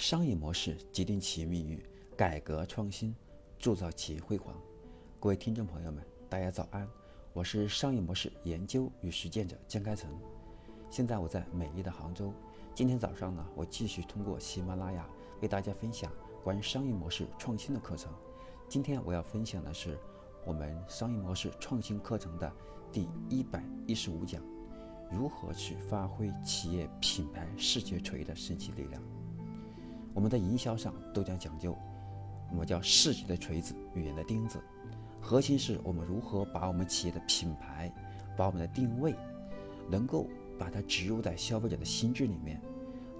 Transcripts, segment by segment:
商业模式决定企业命运，改革创新铸造企业辉煌。各位听众朋友们，大家早安，我是商业模式研究与实践者江开成。现在我在美丽的杭州。今天早上呢，我继续通过喜马拉雅为大家分享关于商业模式创新的课程。今天我要分享的是我们商业模式创新课程的第一百一十五讲：如何去发挥企业品牌视觉锤的神奇力量。我们在营销上都将讲究，我们叫视觉的锤子，语言的钉子。核心是我们如何把我们企业的品牌，把我们的定位，能够把它植入在消费者的心智里面。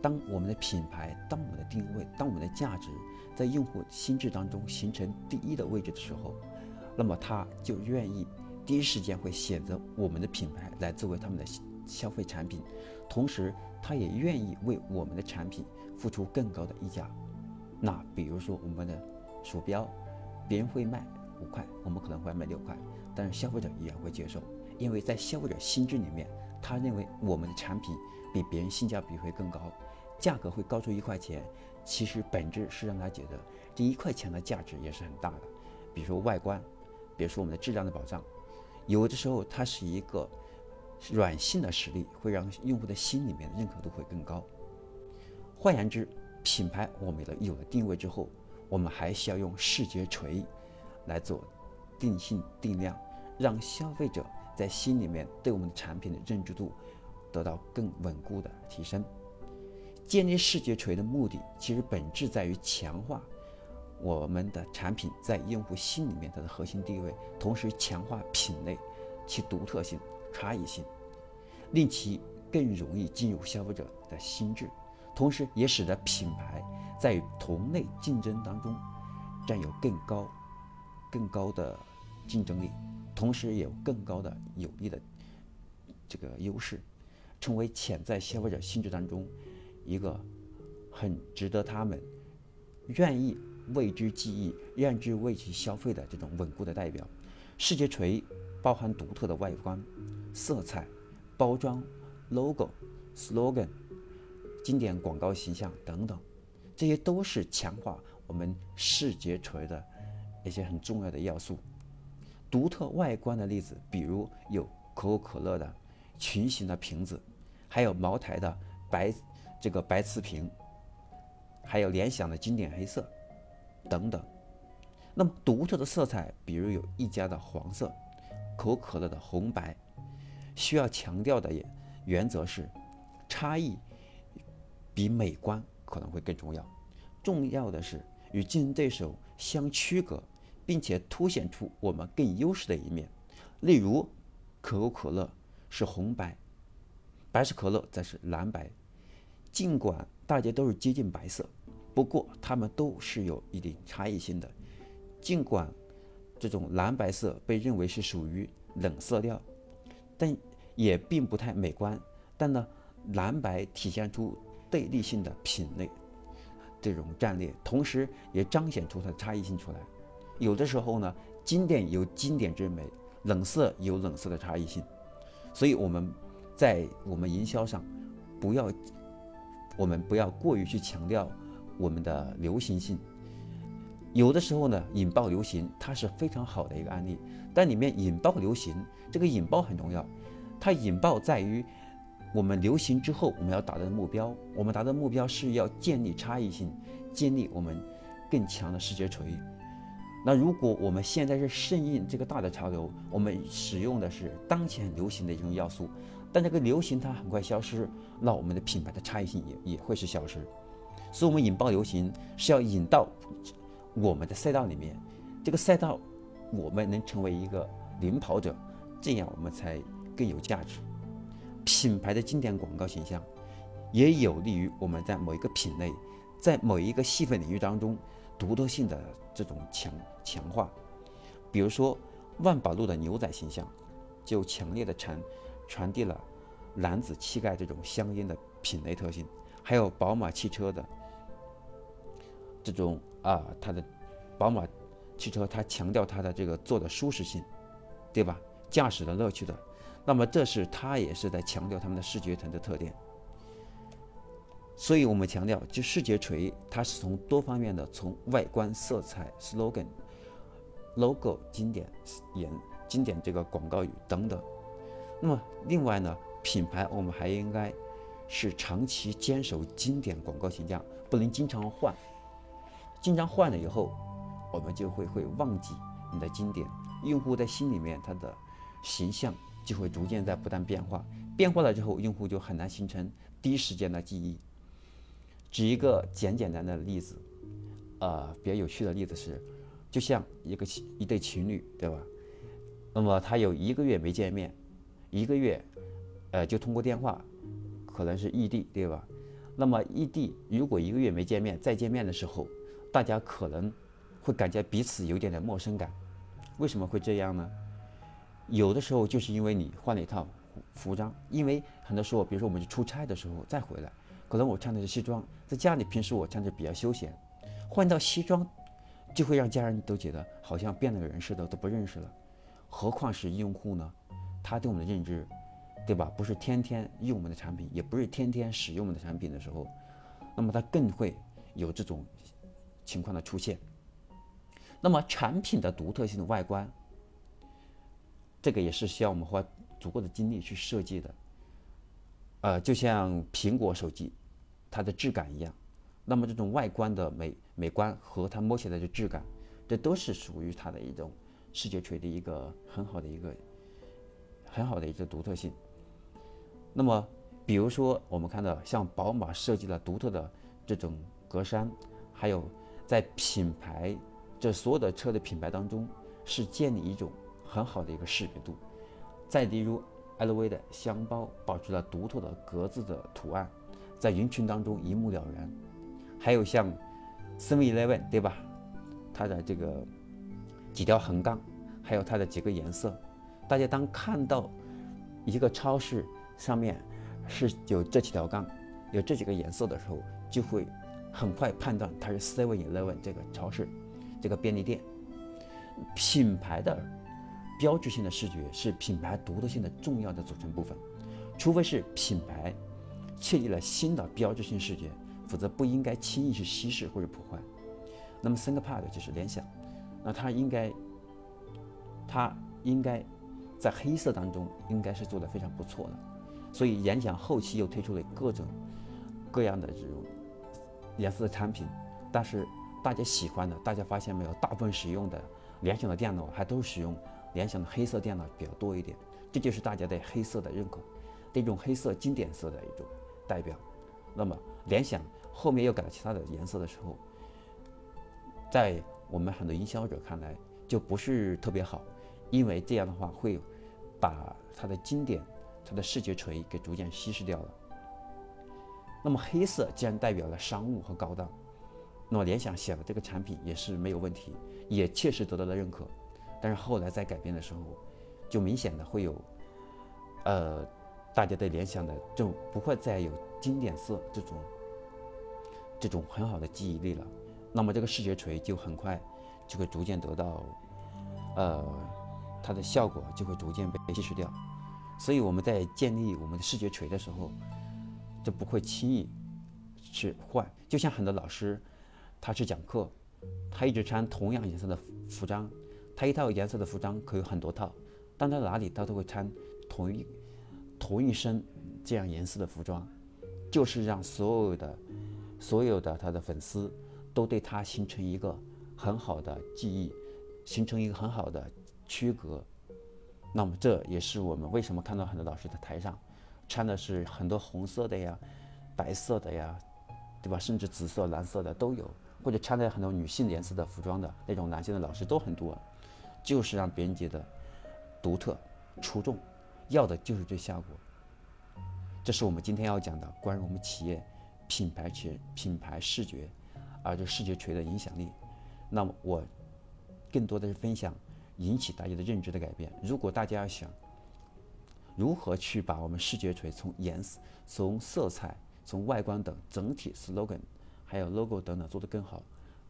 当我们的品牌，当我们的定位，当我们的价值在用户心智当中形成第一的位置的时候，那么他就愿意第一时间会选择我们的品牌来作为他们的消费产品，同时他也愿意为我们的产品。付出更高的溢价，那比如说我们的鼠标，别人会卖五块，我们可能会卖六块，但是消费者依然会接受，因为在消费者心智里面，他认为我们的产品比别人性价比会更高，价格会高出一块钱，其实本质是让他觉得这一块钱的价值也是很大的。比如说外观，比如说我们的质量的保障，有的时候它是一个软性的实力，会让用户的心里面的认可度会更高。换言之，品牌我们的有了定位之后，我们还需要用视觉锤来做定性定量，让消费者在心里面对我们的产品的认知度得到更稳固的提升。建立视觉锤的目的，其实本质在于强化我们的产品在用户心里面它的核心地位，同时强化品类其独特性、差异性，令其更容易进入消费者的心智。同时，也使得品牌在同类竞争当中占有更高、更高的竞争力，同时也有更高的有利的这个优势，成为潜在消费者心智当中一个很值得他们愿意为之记忆、愿之为其消费的这种稳固的代表。视觉锤包含独特的外观、色彩、包装、logo、slogan。经典广告形象等等，这些都是强化我们视觉锤的一些很重要的要素。独特外观的例子，比如有可口可乐的群形的瓶子，还有茅台的白这个白瓷瓶，还有联想的经典黑色等等。那么独特的色彩，比如有一家的黄色，可口可乐的红白，需要强调的也原则是差异。比美观可能会更重要。重要的是与竞争对手相区隔，并且凸显出我们更优势的一面。例如，可口可乐是红白，百事可乐则是蓝白。尽管大家都是接近白色，不过它们都是有一定差异性的。尽管这种蓝白色被认为是属于冷色调，但也并不太美观。但呢，蓝白体现出。对立性的品类，这种战略，同时也彰显出它的差异性出来。有的时候呢，经典有经典之美，冷色有冷色的差异性。所以我们在我们营销上，不要我们不要过于去强调我们的流行性。有的时候呢，引爆流行它是非常好的一个案例，但里面引爆流行这个引爆很重要，它引爆在于。我们流行之后，我们要达到的目标，我们达到目标是要建立差异性，建立我们更强的视觉锤。那如果我们现在是顺应这个大的潮流，我们使用的是当前流行的一种要素，但这个流行它很快消失，那我们的品牌的差异性也也会是消失。所以，我们引爆流行是要引到我们的赛道里面，这个赛道我们能成为一个领跑者，这样我们才更有价值。品牌的经典广告形象，也有利于我们在某一个品类，在某一个细分领域当中独特性的这种强强化。比如说，万宝路的牛仔形象，就强烈的传传递了男子气概这种香烟的品类特性。还有宝马汽车的这种啊，它的宝马汽车，它强调它的这个坐的舒适性，对吧？驾驶的乐趣的。那么，这是它也是在强调他们的视觉层的特点。所以我们强调，就视觉锤，它是从多方面的，从外观、色彩、slogan、logo、经典言、经典这个广告语等等。那么另外呢，品牌我们还应该是长期坚守经典广告形象，不能经常换。经常换了以后，我们就会会忘记你的经典。用户在心里面，他的形象就会逐渐在不断变化。变化了之后，用户就很难形成第一时间的记忆。举一个简简单的例子，呃，比较有趣的例子是，就像一个一对情侣，对吧？那么他有一个月没见面，一个月，呃，就通过电话，可能是异地，对吧？那么异地如果一个月没见面，再见面的时候，大家可能会感觉彼此有点点陌生感。为什么会这样呢？有的时候就是因为你换了一套服装，因为很多时候，比如说我们去出差的时候再回来。可能我穿的是西装，在家里平时我穿着比较休闲，换到西装，就会让家人都觉得好像变了个人似的，都不认识了。何况是用户呢？他对我们的认知，对吧？不是天天用我们的产品，也不是天天使用我们的产品的时候，那么他更会有这种情况的出现。那么产品的独特性的外观，这个也是需要我们花足够的精力去设计的。呃，就像苹果手机。它的质感一样，那么这种外观的美美观和它摸起来的质感，这都是属于它的一种视觉锤的一个很好的一个很好的一个独特性。那么，比如说我们看到像宝马设计了独特的这种格栅，还有在品牌这所有的车的品牌当中，是建立一种很好的一个识别度。再例如，LV 的箱包保持了独特的格子的图案。在人群当中一目了然，还有像 Seven Eleven 对吧？它的这个几条横杠，还有它的几个颜色，大家当看到一个超市上面是有这几条杠，有这几个颜色的时候，就会很快判断它是 Seven Eleven 这个超市，这个便利店。品牌的标志性的视觉是品牌独特性的重要的组成部分，除非是品牌。确立了新的标志性视觉，否则不应该轻易去稀释或者破坏。那么 ThinkPad 就是联想，那它应该，它应该在黑色当中应该是做的非常不错的。所以联想后期又推出了各种各样的这种颜色的产品，但是大家喜欢的，大家发现没有，大部分使用的联想的电脑还都使用联想的黑色电脑比较多一点，这就是大家对黑色的认可，这种黑色经典色的一种。代表，那么联想后面又改了其他的颜色的时候，在我们很多营销者看来就不是特别好，因为这样的话会把它的经典、它的视觉锤给逐渐稀释掉了。那么黑色既然代表了商务和高档，那么联想写的这个产品也是没有问题，也确实得到了认可。但是后来在改变的时候，就明显的会有，呃。大家对联想的就不会再有经典色这种这种很好的记忆力了，那么这个视觉锤就很快就会逐渐得到，呃，它的效果就会逐渐被稀释掉。所以我们在建立我们的视觉锤的时候，就不会轻易去换。就像很多老师，他去讲课，他一直穿同样颜色的服装，他一套颜色的服装可以很多套，但他哪里他都会穿同一。同一身这样颜色的服装，就是让所有的、所有的他的粉丝都对他形成一个很好的记忆，形成一个很好的区隔。那么这也是我们为什么看到很多老师在台上穿的是很多红色的呀、白色的呀，对吧？甚至紫色、蓝色的都有，或者穿的很多女性颜色的服装的那种男性的老师都很多，就是让别人觉得独特、出众。要的就是这效果，这是我们今天要讲的关于我们企业品牌群、品牌视觉，啊，这视觉锤的影响力。那么我更多的是分享引起大家的认知的改变。如果大家要想如何去把我们视觉锤从颜色、从色彩、从外观等整体 slogan，还有 logo 等等做得更好，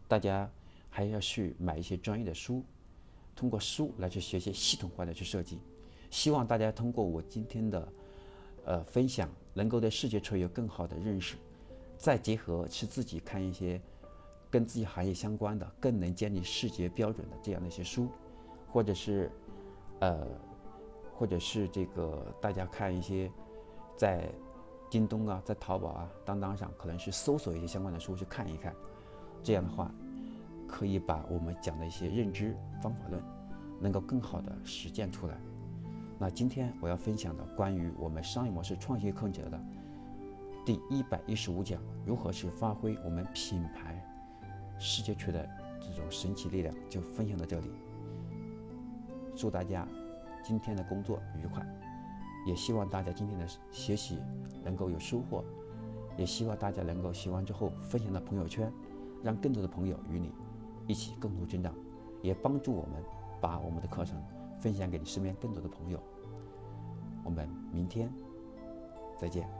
大家还要去买一些专业的书，通过书来去学习系统化的去设计。希望大家通过我今天的，呃分享，能够对视觉锤有更好的认识，再结合是自己看一些跟自己行业相关的、更能建立视觉标准的这样的一些书，或者是呃，或者是这个大家看一些在京东啊、在淘宝啊、当当上，可能是搜索一些相关的书去看一看，这样的话可以把我们讲的一些认知方法论能够更好的实践出来。那今天我要分享的关于我们商业模式创新课程的第一百一十五讲，如何去发挥我们品牌视觉区的这种神奇力量，就分享到这里。祝大家今天的工作愉快，也希望大家今天的学习能够有收获，也希望大家能够学完之后分享到朋友圈，让更多的朋友与你一起共同成长，也帮助我们把我们的课程。分享给你身边更多的朋友。我们明天再见。